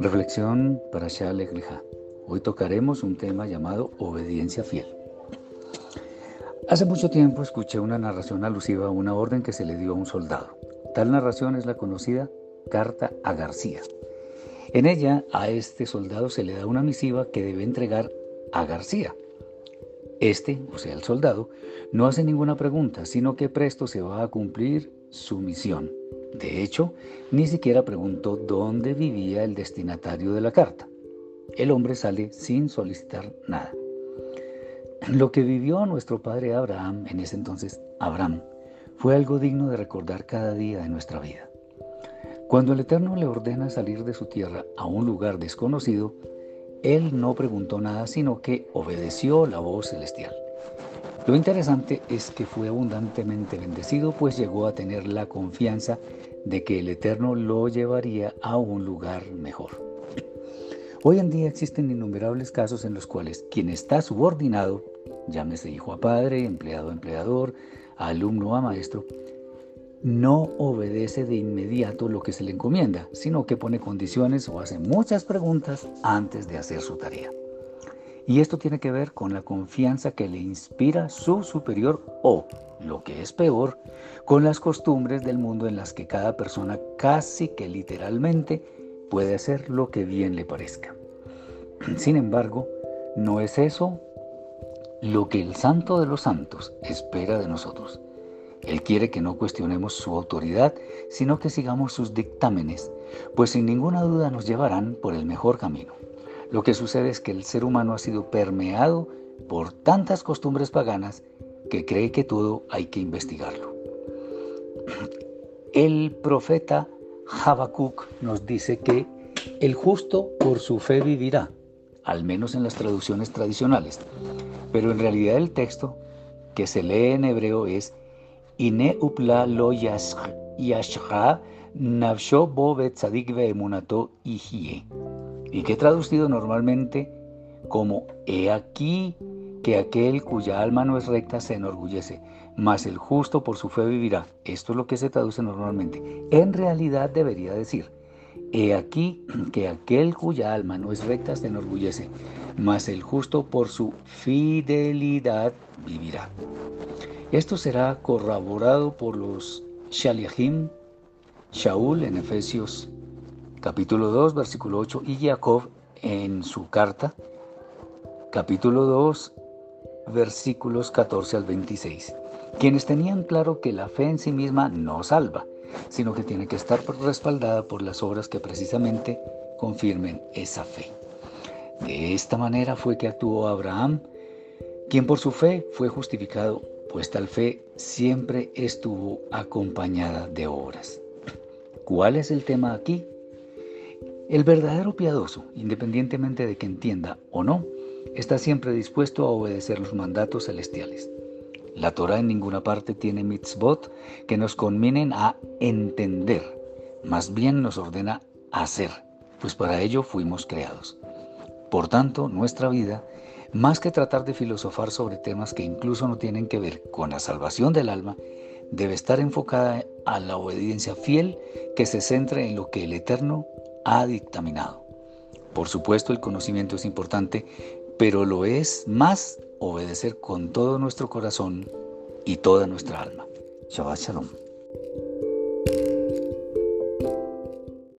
Reflexión para Shale Hoy tocaremos un tema llamado obediencia fiel. Hace mucho tiempo escuché una narración alusiva a una orden que se le dio a un soldado. Tal narración es la conocida Carta a García. En ella a este soldado se le da una misiva que debe entregar a García. Este, o sea, el soldado, no hace ninguna pregunta, sino que presto se va a cumplir su misión. De hecho, ni siquiera preguntó dónde vivía el destinatario de la carta. El hombre sale sin solicitar nada. Lo que vivió nuestro padre Abraham, en ese entonces Abraham, fue algo digno de recordar cada día de nuestra vida. Cuando el Eterno le ordena salir de su tierra a un lugar desconocido, él no preguntó nada, sino que obedeció la voz celestial. Lo interesante es que fue abundantemente bendecido, pues llegó a tener la confianza de que el Eterno lo llevaría a un lugar mejor. Hoy en día existen innumerables casos en los cuales quien está subordinado, llámese hijo a padre, empleado a empleador, alumno a maestro, no obedece de inmediato lo que se le encomienda, sino que pone condiciones o hace muchas preguntas antes de hacer su tarea. Y esto tiene que ver con la confianza que le inspira su superior o, lo que es peor, con las costumbres del mundo en las que cada persona casi que literalmente puede hacer lo que bien le parezca. Sin embargo, no es eso lo que el santo de los santos espera de nosotros. Él quiere que no cuestionemos su autoridad, sino que sigamos sus dictámenes, pues sin ninguna duda nos llevarán por el mejor camino. Lo que sucede es que el ser humano ha sido permeado por tantas costumbres paganas que cree que todo hay que investigarlo. El profeta Habacuc nos dice que el justo por su fe vivirá, al menos en las traducciones tradicionales, pero en realidad el texto que se lee en hebreo es Ine upla lo yashra navsho bo betzadik ve'emunato y que he traducido normalmente como He aquí que aquel cuya alma no es recta se enorgullece, mas el justo por su fe vivirá. Esto es lo que se traduce normalmente. En realidad debería decir, He aquí que aquel cuya alma no es recta se enorgullece, mas el justo por su fidelidad vivirá. Esto será corroborado por los Shaliachim, Shaul en Efesios capítulo 2, versículo 8, y Jacob en su carta, capítulo 2, versículos 14 al 26, quienes tenían claro que la fe en sí misma no salva, sino que tiene que estar respaldada por las obras que precisamente confirmen esa fe. De esta manera fue que actuó Abraham, quien por su fe fue justificado, pues tal fe siempre estuvo acompañada de obras. ¿Cuál es el tema aquí? El verdadero piadoso, independientemente de que entienda o no, está siempre dispuesto a obedecer los mandatos celestiales. La Torah en ninguna parte tiene mitzvot que nos conminen a entender, más bien nos ordena hacer, pues para ello fuimos creados. Por tanto, nuestra vida, más que tratar de filosofar sobre temas que incluso no tienen que ver con la salvación del alma, debe estar enfocada a la obediencia fiel que se centre en lo que el Eterno ha dictaminado. Por supuesto, el conocimiento es importante, pero lo es más obedecer con todo nuestro corazón y toda nuestra alma. Shabbat Shalom.